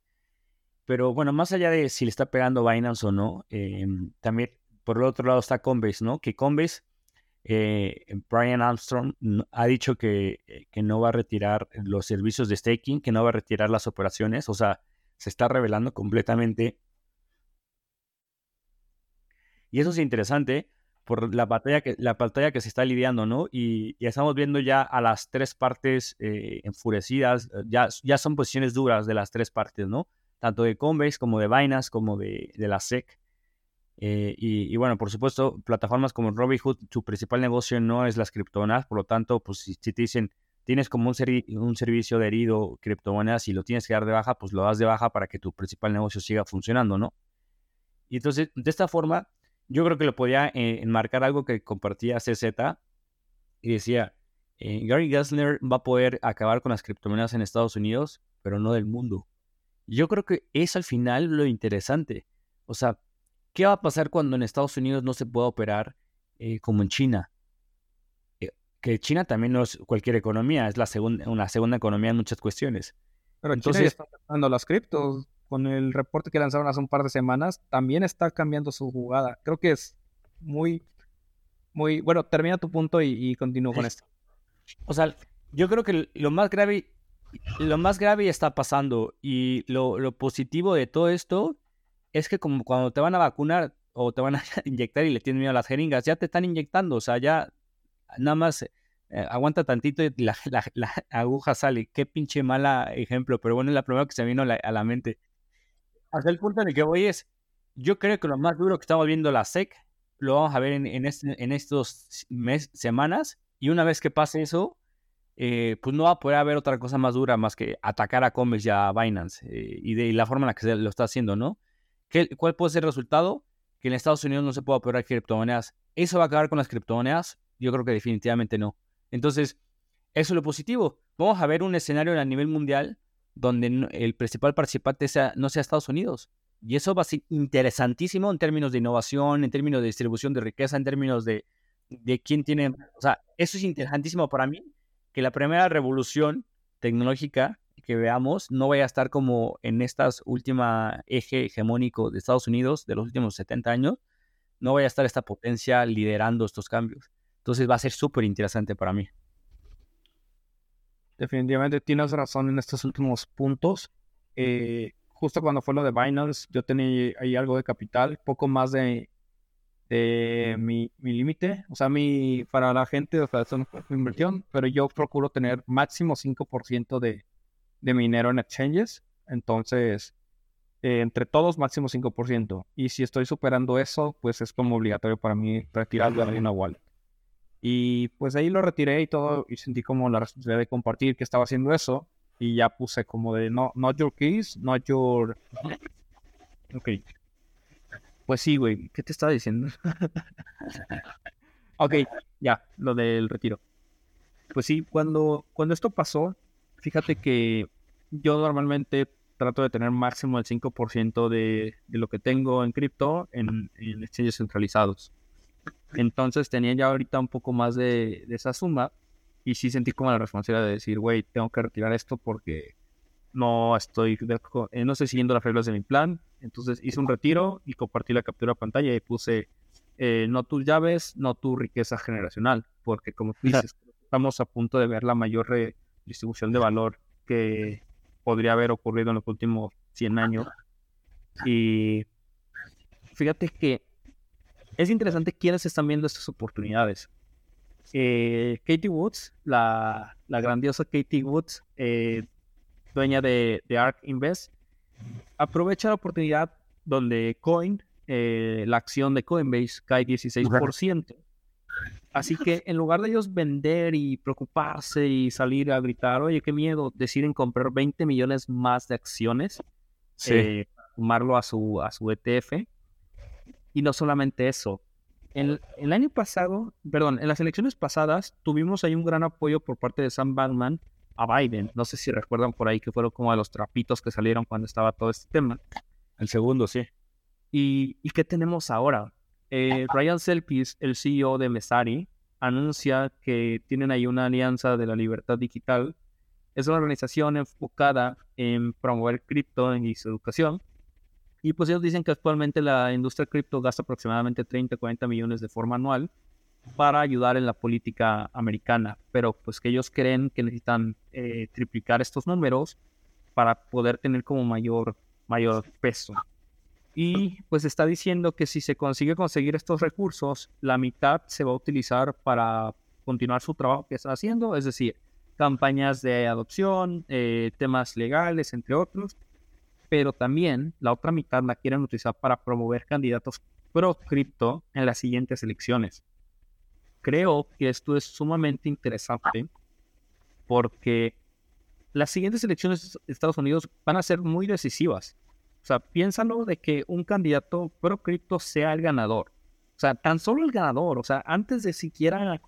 Pero bueno, más allá de si le está pegando Binance o no, eh, también por el otro lado está Coinbase, ¿no? Que Coinbase, Brian Armstrong ha dicho que, que, no va a retirar los servicios de staking, que no va a retirar las operaciones, o sea, se está revelando completamente. Y eso es interesante por la batalla que, la batalla que se está lidiando, ¿no? Y, estamos viendo ya a las tres partes eh, enfurecidas, ya, ya son posiciones duras de las tres partes, ¿no? Tanto de Coinbase como de Binance, como de, de la SEC. Eh, y, bueno, por supuesto, plataformas como Robinhood, su principal negocio no es las criptomonedas, por lo tanto, pues si, te dicen, tienes como un, un servicio adherido criptomonedas y lo tienes que dar de baja, pues lo das de baja para que tu principal negocio siga funcionando, ¿no? Y entonces, de esta forma, yo creo que lo podía eh, enmarcar algo que compartía CZ y decía, eh, Gary Gessler va a poder acabar con las criptomonedas en Estados Unidos, pero no del mundo. Yo creo que es al final lo interesante. O sea, ¿qué va a pasar cuando en Estados Unidos no se pueda operar eh, como en China? que China también no es cualquier economía, es la segunda, una segunda economía en muchas cuestiones.
Pero Entonces, China ya está las criptos con el reporte que lanzaron hace un par de semanas, también está cambiando su jugada. Creo que es muy, muy, bueno, termina tu punto y, continúo con esto.
O sea, yo creo que lo más grave, lo más grave está pasando y lo, positivo de todo esto es que como cuando te van a vacunar o te van a <laughs> inyectar y le tienen miedo a las jeringas, ya te están inyectando, o sea, ya nada más eh, aguanta tantito y la, aguja sale. Qué pinche mala ejemplo, pero bueno, es la primera que se vino a la mente hasta el punto en el que voy es, yo creo que lo más duro que estamos viendo la SEC lo vamos a ver en, en, este, estos mes, semanas y una vez que pase eso, eh, pues no va a poder haber otra cosa más dura más que atacar a Coinbase y a Binance eh, y de la forma en la que se lo está haciendo, ¿no? ¿Qué, ¿Cuál puede ser el resultado? Que en Estados Unidos no se pueda operar criptomonedas. ¿Eso va a acabar con las criptomonedas? Yo creo que definitivamente no. Entonces, eso es lo positivo. Vamos a ver un escenario a nivel mundial donde el principal participante sea, no sea Estados Unidos. Y eso va a ser interesantísimo en términos de innovación, en términos de distribución de riqueza, en términos de, de quién tiene... O sea, eso es interesantísimo para mí, que la primera revolución tecnológica que veamos no vaya a estar como en estas última eje hegemónico de Estados Unidos de los últimos 70 años, no vaya a estar esta potencia liderando estos cambios. Entonces va a ser súper interesante para mí.
Definitivamente tienes razón en estos últimos puntos. Eh, justo cuando fue lo de Binance, yo tenía ahí algo de capital, poco más de, de mi, mi límite. O sea, mi, para la gente, o sea, es una inversión, pero yo procuro tener máximo 5% de, de mi dinero en exchanges. Entonces, eh, entre todos, máximo 5%. Y si estoy superando eso, pues es como obligatorio para mí retirarlo de una wallet. Y pues ahí lo retiré y todo, y sentí como la responsabilidad de compartir que estaba haciendo eso. Y ya puse como de no, not your keys, not your. <laughs> Ok. Pues sí, güey. ¿Qué te estaba diciendo? <laughs> ok, ya, lo del retiro. Pues sí, cuando, cuando esto pasó, fíjate que yo normalmente trato de tener máximo el 5% de, de, lo que tengo en cripto en, en exchanges centralizados. Entonces tenía ya ahorita un poco más de, esa suma y sí sentí como la responsabilidad de decir, güey, tengo que retirar esto porque no estoy, eh, no estoy siguiendo las reglas de mi plan. Entonces hice un retiro y compartí la captura de pantalla y puse eh, no tus llaves, no tu riqueza generacional, porque como tú dices, estamos a punto de ver la mayor redistribución de valor que podría haber ocurrido en los últimos 100 años. Y fíjate que es interesante quiénes están viendo estas oportunidades. Eh, Katie Woods, la, grandiosa Katie Woods, eh, dueña de, ARK Invest, aprovecha la oportunidad donde Coin, eh, la acción de Coinbase, cae 16%. Así que en lugar de ellos vender y preocuparse y salir a gritar, oye, qué miedo, deciden comprar 20 millones más de acciones, sí. sumarlo a su, a su ETF y no solamente eso. El, el, año pasado, perdón, en las elecciones pasadas tuvimos ahí un gran apoyo por parte de Sam Bankman a Biden. No sé si recuerdan por ahí que fueron como de los trapitos que salieron cuando estaba todo este tema.
El segundo, sí.
¿Y, y qué tenemos ahora? Eh, Ryan Selkis, el CEO de Mesari, anuncia que tienen ahí una alianza de la libertad digital. Es una organización enfocada en promover cripto y su educación Y pues ellos dicen que actualmente la industria cripto gasta aproximadamente 30, 40 millones de forma anual para ayudar en la política americana, pero pues que ellos creen que necesitan eh, triplicar estos números para poder tener como mayor, mayor peso. Y pues está diciendo que si se consigue conseguir estos recursos, la mitad se va a utilizar para continuar su trabajo que está haciendo, es decir, campañas de adopción, eh, temas legales, entre otros, pero también la otra mitad la quieren utilizar para promover candidatos pro cripto en las siguientes elecciones. Creo que esto es sumamente interesante porque las siguientes elecciones de Estados Unidos van a ser muy decisivas. O sea, piénsalo de que un candidato pro cripto sea el ganador. O sea, tan solo el ganador, o sea, antes de siquiera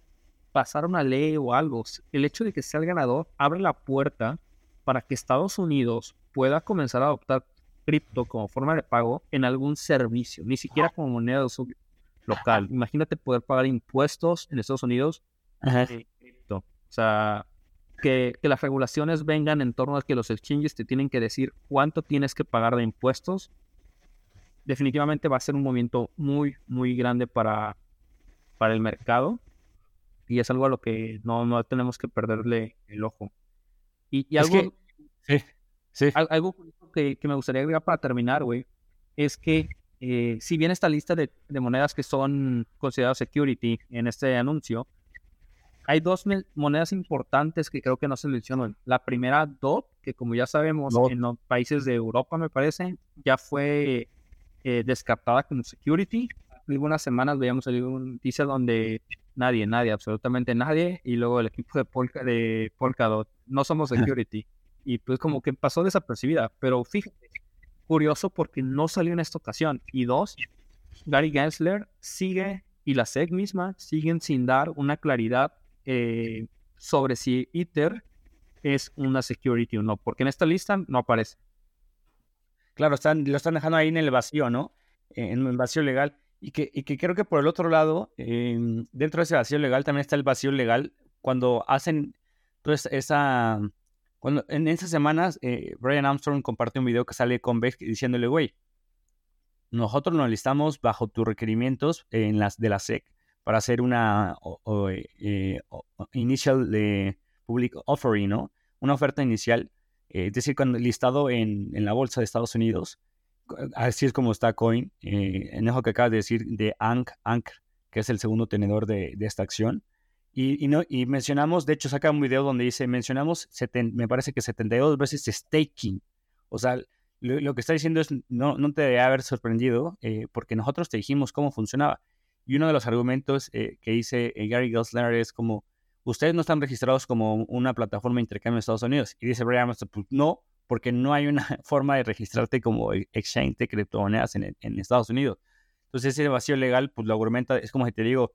pasar una ley o algo, el hecho de que sea el ganador abre la puerta para que Estados Unidos pueda comenzar a adoptar cripto como forma de pago en algún servicio, ni siquiera como moneda local. Imagínate poder pagar impuestos en Estados Unidos. cripto. O sea, que, que, las regulaciones vengan en torno a que los exchanges te tienen que decir cuánto tienes que pagar de impuestos. Definitivamente va a ser un movimiento muy, muy grande para, para el mercado. Y es algo a lo que no, no tenemos que perderle el ojo. Y, algo, algo que, me gustaría agregar para terminar, güey, es que eh, si bien esta lista de, monedas que son consideradas security en este anuncio, hay dos monedas importantes que creo que no se mencionan. La primera, DOT, que como ya sabemos, en los países de Europa, me parece, ya fue eh, descartada como security. Hace algunas semanas veíamos un noticia donde nadie, nadie, absolutamente nadie, y luego el equipo de Polka, de Polkadot, no somos security y pues como que pasó desapercibida. Pero fíjate, curioso porque no salió en esta ocasión. Y dos, Gary Gensler sigue y la SEC misma siguen sin dar una claridad eh, sobre si ITER es una security o no, porque en esta lista no aparece.
Claro, están, lo están dejando ahí en el vacío, ¿no? En el vacío legal. Y que, y que creo que por el otro lado, em, dentro de ese vacío legal también está el vacío legal cuando hacen toda esa cuando, en esas semanas, eh, Brian Armstrong compartió un video que sale con Beck diciéndole, güey, nosotros nos listamos bajo tus requerimientos en las de la SEC para hacer una eh, initial de public offering, ¿no? Una oferta inicial, eh, es decir, cuando listado en, en, la bolsa de Estados Unidos, así es como está Coin, en eso que acabas de decir de Ank, Ank, que es el segundo tenedor de, de esta acción. Y, no, y mencionamos, de hecho, saca un video donde dice, mencionamos, me parece que 72 veces staking. O sea, lo, que está diciendo es, no, no te debe haber sorprendido, eh, porque nosotros te dijimos cómo funcionaba. Y uno de los argumentos eh, que dice eh, Gary Gensler es como, ustedes no están registrados como una plataforma de intercambio en Estados Unidos. Y dice Brian pues no, porque no hay una <laughs> forma de registrarte como exchange de criptomonedas en, en Estados Unidos. Entonces ese vacío legal, pues lo argumenta, es como si te digo,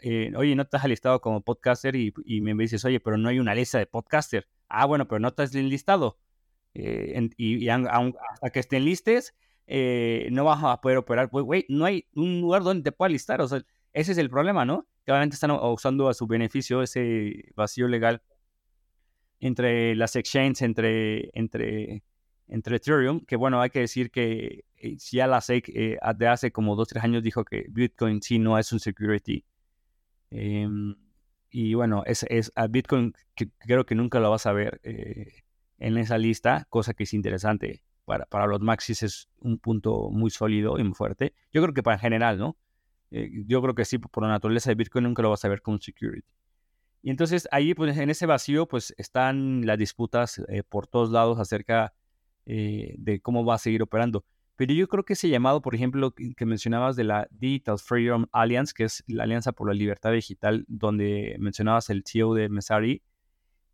eh, oye, no estás listado como podcaster y, me dices, oye, pero no hay una lista de podcaster. Ah, bueno, pero no estás listado. Eh, y, hasta que estén listes, eh, no vas a poder operar. Pues, güey, no hay un lugar donde te pueda listar. O sea, ese es el problema, ¿no? Que obviamente están usando a su beneficio ese vacío legal entre las exchanges, entre, entre, entre Ethereum, que bueno, hay que decir que ya la SEC de hace como dos, tres años dijo que Bitcoin sí no es un security Em, y bueno, es, es a Bitcoin que creo que nunca lo vas a ver eh, en esa lista, cosa que es interesante. Para, para los maxis es un punto muy sólido y muy fuerte. Yo creo que para en general, ¿no? Eh, yo creo que sí, por la naturaleza de Bitcoin nunca lo vas a ver como security. Y entonces ahí, pues en ese vacío, pues están las disputas eh, por todos lados acerca de cómo va a seguir operando. Pero yo creo que ese llamado, por ejemplo, que mencionabas de la Digital Freedom Alliance, que es la Alianza por la Libertad Digital, donde mencionabas el CEO de Mesari,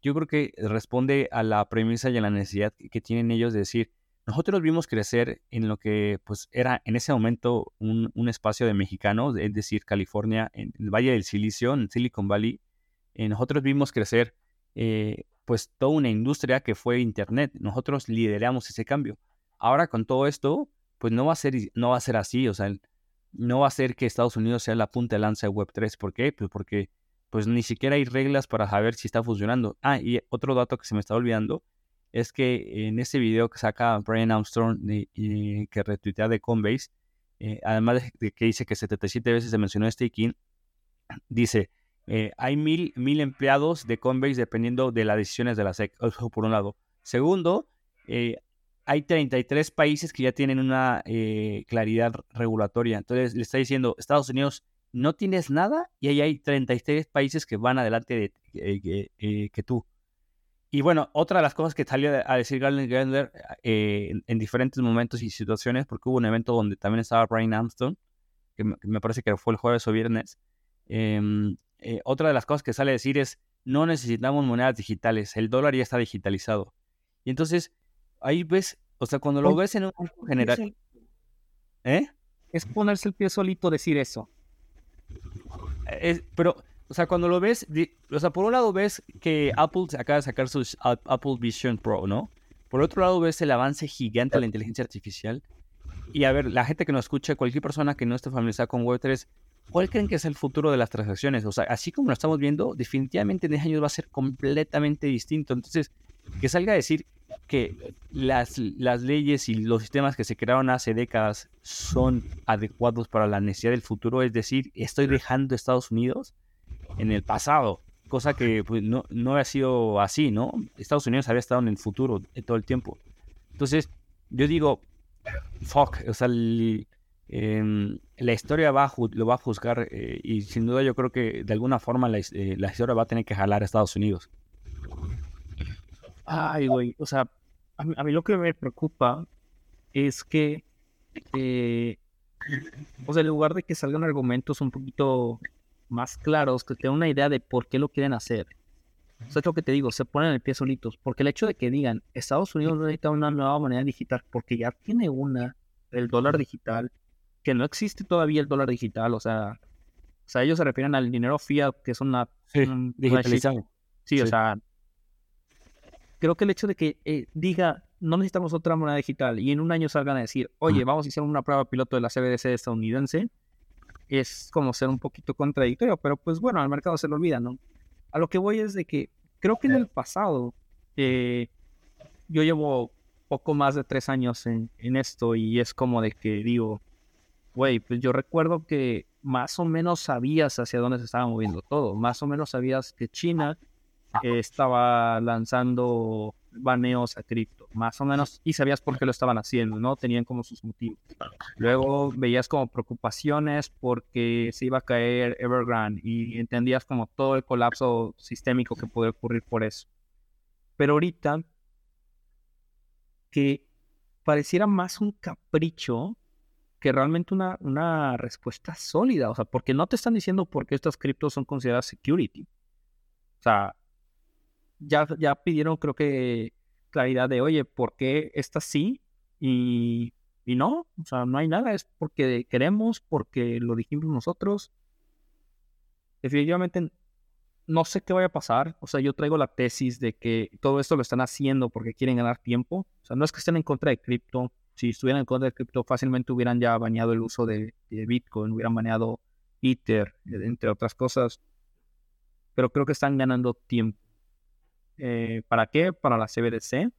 yo creo que responde a la premisa y a la necesidad que tienen ellos de decir, nosotros vimos crecer en lo que pues era en ese momento un, espacio de mexicanos, es decir, California, en el Valle del Silicio, en Silicon Valley. Eh, nosotros vimos crecer eh, pues toda una industria que fue Internet. Nosotros lideramos ese cambio. Ahora con todo esto, pues no va a ser, no va a ser así, o sea, no va a ser que Estados Unidos sea la punta de lanza de Web3. ¿Por qué? Pues porque pues ni siquiera hay reglas para saber si está funcionando. Ah, y otro dato que se me está olvidando, es que en ese video que saca Brian Armstrong y, que retuitea de Coinbase, eh, además de, que dice que 77 veces se mencionó staking, dice, eh, hay mil, mil empleados de Coinbase dependiendo de las decisiones de la SEC, por un lado. Segundo, eh, hay 33 países que ya tienen una claridad regulatoria. Entonces le está diciendo, Estados Unidos, no tienes nada y ahí hay 33 países que van adelante de, que tú. Y bueno, otra de las cosas que salió a decir Galen Gendler eh, en, diferentes momentos y situaciones, porque hubo un evento donde también estaba Brian Armstrong, que me, parece que fue el jueves o viernes. Em, eh, otra de las cosas que sale a decir es, no necesitamos monedas digitales, el dólar ya está digitalizado. Y entonces, ahí ves, o sea, cuando lo ves en un general...
¿Eh? Es ponerse el pie solito decir eso.
Es, pero o sea, cuando lo ves, o sea, por un lado ves que Apple acaba de sacar su Apple Vision Pro, ¿no? Por otro lado ves el avance gigante de la inteligencia artificial. Y a ver, la gente que nos escucha, cualquier persona que no esté familiarizada con Web3, ¿cuál creen que es el futuro de las transacciones? O sea, así como lo estamos viendo, definitivamente en 10 años va a ser completamente distinto. Entonces, que salga a decir que las, las leyes y los sistemas que se crearon hace décadas son adecuados para la necesidad del futuro, es decir, estoy dejando Estados Unidos en el pasado, cosa que pues, no, no ha sido así, ¿no? Estados Unidos había estado en el futuro todo el tiempo. Entonces, yo digo, fuck, o sea, em, la historia va lo va a juzgar eh, y sin duda yo creo que de alguna forma la, eh, la, historia va a tener que jalar a Estados Unidos.
Ay, güey, o sea, a mí, lo que me preocupa es que, eh, o sea, en lugar de que salgan argumentos un poquito más claros, que tengan una idea de por qué lo quieren hacer. Eso es lo que te digo, se ponen el pie solitos. Porque el hecho de que digan, Estados Unidos necesita una nueva moneda digital, porque ya tiene una, el dólar digital, que no existe todavía el dólar digital, o sea, o sea ellos se refieren al dinero fiat, que es una...
Sí, digitalizado.
Sí, o sea, creo que el hecho de que eh, diga, no necesitamos otra moneda digital, y en un año salgan a decir, oye, vamos a hacer una prueba piloto de la CBDC estadounidense, es como ser un poquito contradictorio, pero pues bueno, al mercado se lo olvida, ¿no? A lo que voy es de que creo que en el pasado, eh, yo llevo poco más de tres años en, en esto y es como de que digo, güey, pues yo recuerdo que más o menos sabías hacia dónde se estaba moviendo todo, más o menos sabías que China estaba lanzando baneos a cripto, más o menos, y sabías por qué lo estaban haciendo, ¿no? Tenían como sus motivos. Luego veías como preocupaciones porque se iba a caer Evergrande y entendías como todo el colapso sistémico que puede ocurrir por eso. Pero ahorita, que pareciera más un capricho que realmente una, una respuesta sólida, o sea, porque no te están diciendo por qué estas criptos son consideradas security. O sea, ya, ya pidieron, creo que, claridad de, oye, ¿por qué esta sí? Y, y no, o sea, no hay nada, es porque queremos, porque lo dijimos nosotros. Definitivamente no sé qué vaya a pasar. O sea, yo traigo la tesis de que todo esto lo están haciendo porque quieren ganar tiempo. O sea, no es que estén en contra de cripto. Si estuvieran en contra de cripto, fácilmente hubieran ya bañado el uso de, de Bitcoin, hubieran baneado Ether, entre otras cosas. Pero creo que están ganando tiempo. Eh, ¿Para qué? Para la CBDC.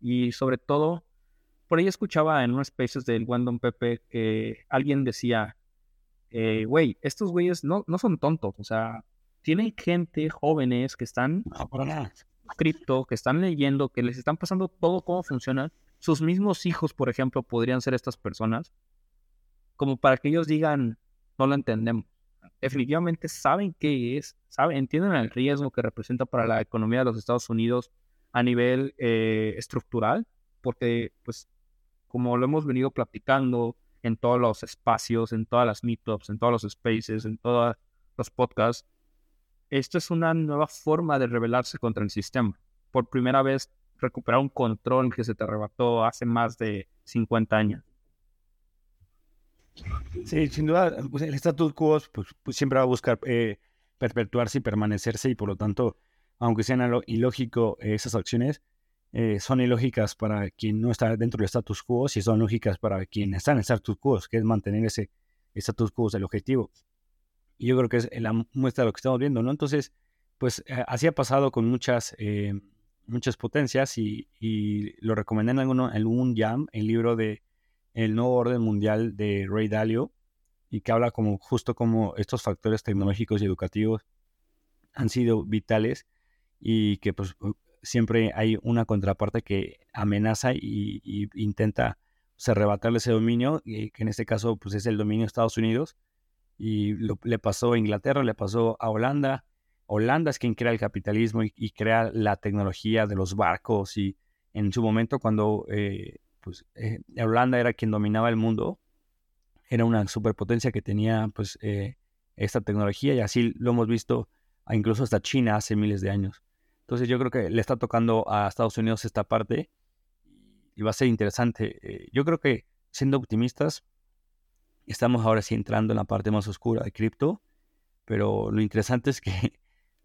Y sobre todo, por ahí escuchaba en unos spaces del Wendon Pepe que alguien decía, eh, güey, estos güeyes no, no son tontos, o sea, tienen gente, jóvenes que están cripto, que están leyendo, que les están pasando todo cómo funciona. Sus mismos hijos, por ejemplo, podrían ser estas personas, como para que ellos digan, no lo entendemos definitivamente saben qué es, saben, entienden el riesgo que representa para la economía de los Estados Unidos a nivel eh, estructural, porque pues como lo hemos venido platicando en todos los espacios, en todas las meetups, en todos los spaces, en todos los podcasts, esto es una nueva forma de rebelarse contra el sistema. Por primera vez recuperar un control que se te arrebató hace más de 50 años.
Sí, sin duda, pues, el status quo pues, pues, siempre va a buscar eh, perpetuarse y permanecerse y por lo tanto, aunque sean ilógico eh, esas acciones, eh, son ilógicas para quien no está dentro del status quo y son lógicas para quien está en el status quo, que es mantener ese status quo, el objetivo. Y yo creo que es la muestra de lo que estamos viendo, ¿no? Entonces, pues así ha pasado con muchas muchas potencias y, lo recomendé en, alguno, en algún jam, el libro de El nuevo orden mundial de Ray Dalio, y que habla como justo como estos factores tecnológicos y educativos han sido vitales y que pues siempre hay una contraparte que amenaza y, intenta arrebatarle ese dominio, y que en este caso pues es el dominio de Estados Unidos, y le pasó a Inglaterra, le pasó a Holanda, Holanda es quien crea el capitalismo y, crea la tecnología de los barcos y en su momento cuando eh, pues, eh, Holanda era quien dominaba el mundo, era una superpotencia que tenía pues eh, esta tecnología y así lo hemos visto incluso hasta China hace miles de años. Entonces yo creo que le está tocando a Estados Unidos esta parte y va a ser interesante. yo creo que siendo optimistas, estamos ahora sí entrando en la parte más oscura de cripto, pero lo interesante es que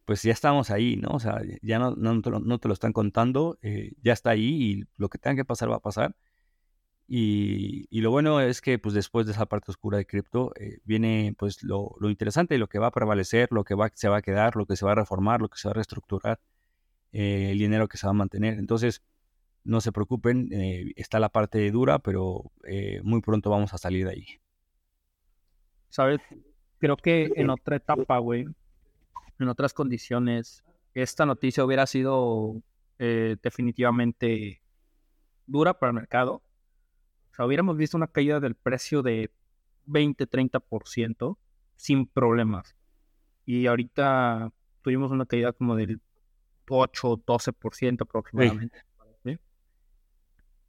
pues ya estamos ahí, ¿no? O sea, ya no, no, te, lo, están contando, eh, ya está ahí y lo que tenga que pasar va a pasar. Y, y, lo bueno es que pues después de esa parte oscura de cripto eh, viene pues lo, lo, interesante, lo que va a prevalecer, lo que va, se va a quedar, lo que se va a reformar, lo que se va a reestructurar, eh, el dinero que se va a mantener. Entonces, no se preocupen, está la parte dura, pero muy pronto vamos a salir de ahí.
¿Sabes? Creo que en otra etapa, güey, en otras condiciones, esta noticia hubiera sido eh, definitivamente dura para el mercado. O sea, hubiéramos visto una caída del precio de 20-30% sin problemas. Y ahorita tuvimos una caída como del 8-12% aproximadamente.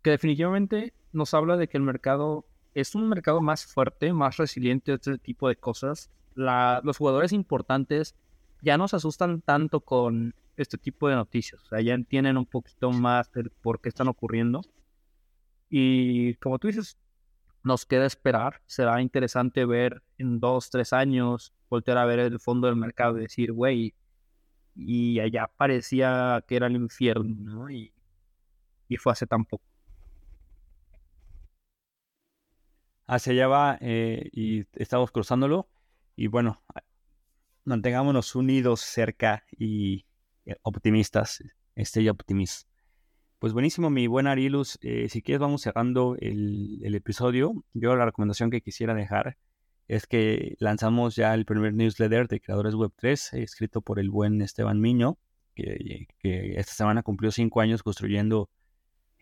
Que definitivamente nos habla de que el mercado es un mercado más fuerte, más resiliente a este tipo de cosas. los jugadores importantes ya no se asustan tanto con este tipo de noticias. O sea, ya entienden un poquito más del por qué están ocurriendo. Y como tú dices, nos queda esperar. Será interesante ver en dos, tres años, voltear a ver el fondo del mercado y decir, güey, y allá parecía que era el infierno, ¿no? Y, y fue hace tan poco.
Hacia allá va eh, y estamos cruzándolo. Y bueno, mantengámonos unidos cerca y eh, optimistas, stay optimist. Pues buenísimo, mi buen Arilus. Eh, si quieres, vamos cerrando el, episodio. Yo la recomendación que quisiera dejar es que lanzamos ya el primer newsletter de Creadores Web 3, escrito por el buen Esteban Miño, que, esta semana cumplió cinco años construyendo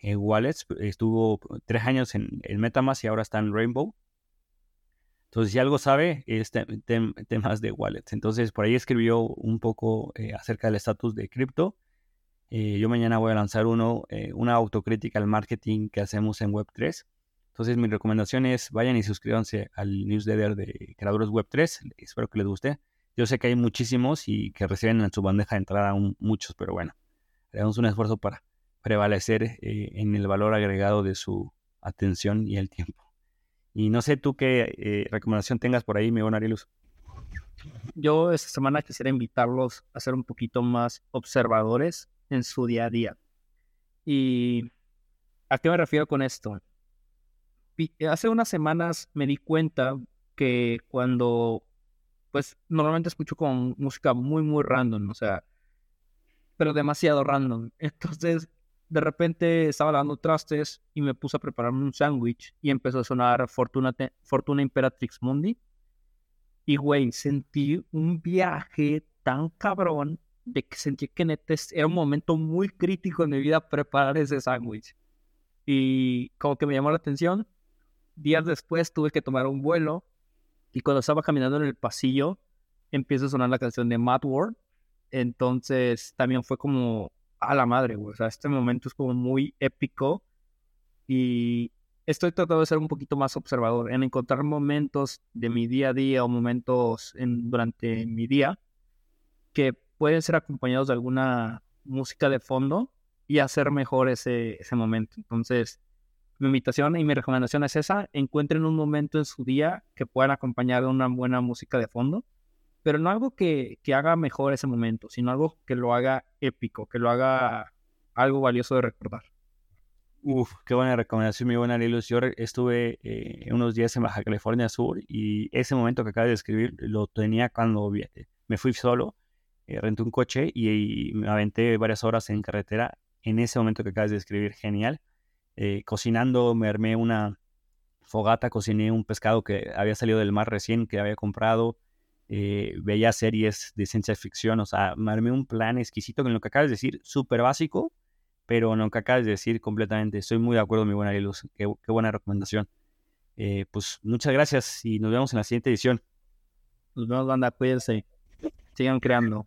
eh, wallets. Estuvo tres años en, en Metamask y ahora está en Rainbow. Entonces, si algo sabe, es temas de wallets. Entonces, por ahí escribió un poco eh, acerca del estatus de cripto. Eh, yo mañana voy a lanzar uno, eh, una autocrítica al marketing que hacemos en Web3. Entonces, mi recomendación es vayan y suscríbanse al newsletter de Creadores Web3. Espero que les guste. Yo sé que hay muchísimos y que reciben en su bandeja de entrada muchos, pero bueno, haremos un esfuerzo para prevalecer en el valor agregado de su atención y el tiempo. Y no sé tú qué eh, recomendación tengas por ahí, mi buen Arilus.
Yo esta semana quisiera invitarlos a ser un poquito más observadores en su día a día. ¿Y a qué me refiero con esto? Hace unas semanas me di cuenta que cuando, pues normalmente escucho con música muy, muy random, o sea, pero demasiado random. <laughs> Entonces de repente estaba lavando trastes y me puse a prepararme un sándwich y empezó a sonar Fortuna, Fortuna Imperatrix Mundi. Y, güey, sentí un viaje tan cabrón de que sentí que neta era un momento muy crítico en mi vida preparar ese sándwich. Y como que me llamó la atención. Días después tuve que tomar un vuelo y cuando estaba caminando en el pasillo empieza a sonar la canción de Mad World. Entonces también fue como a la madre, güey. O sea, este momento es como muy épico y estoy tratando de ser un poquito más observador en encontrar momentos de mi día a día o momentos en, durante mi día que pueden ser acompañados de alguna música de fondo y hacer mejor ese, ese momento. Entonces, mi invitación y mi recomendación es esa, encuentren un momento en su día que puedan acompañar de una buena música de fondo pero no algo que, haga mejor ese momento, sino algo que lo haga épico, que lo haga algo valioso de recordar.
Uf, qué buena recomendación, mi buena Lilus. Yo estuve eh, unos días en Baja California Sur y ese momento que acabas de escribir lo tenía cuando me fui solo eh, renté un coche y, me aventé varias horas en carretera en ese momento que acabas de describir, genial. Eh, cocinando, me armé una fogata, cociné un pescado que había salido del mar recién, que había comprado, eh, veía series de ciencia ficción, o sea, me un plan exquisito con lo que acabas de decir, súper básico, pero lo que acabas de decir completamente, estoy muy de acuerdo, mi buena Luz, qué, qué buena recomendación. Eh, pues muchas gracias y nos vemos en la siguiente edición.
Nos vemos, banda, cuídense. Sigan creando.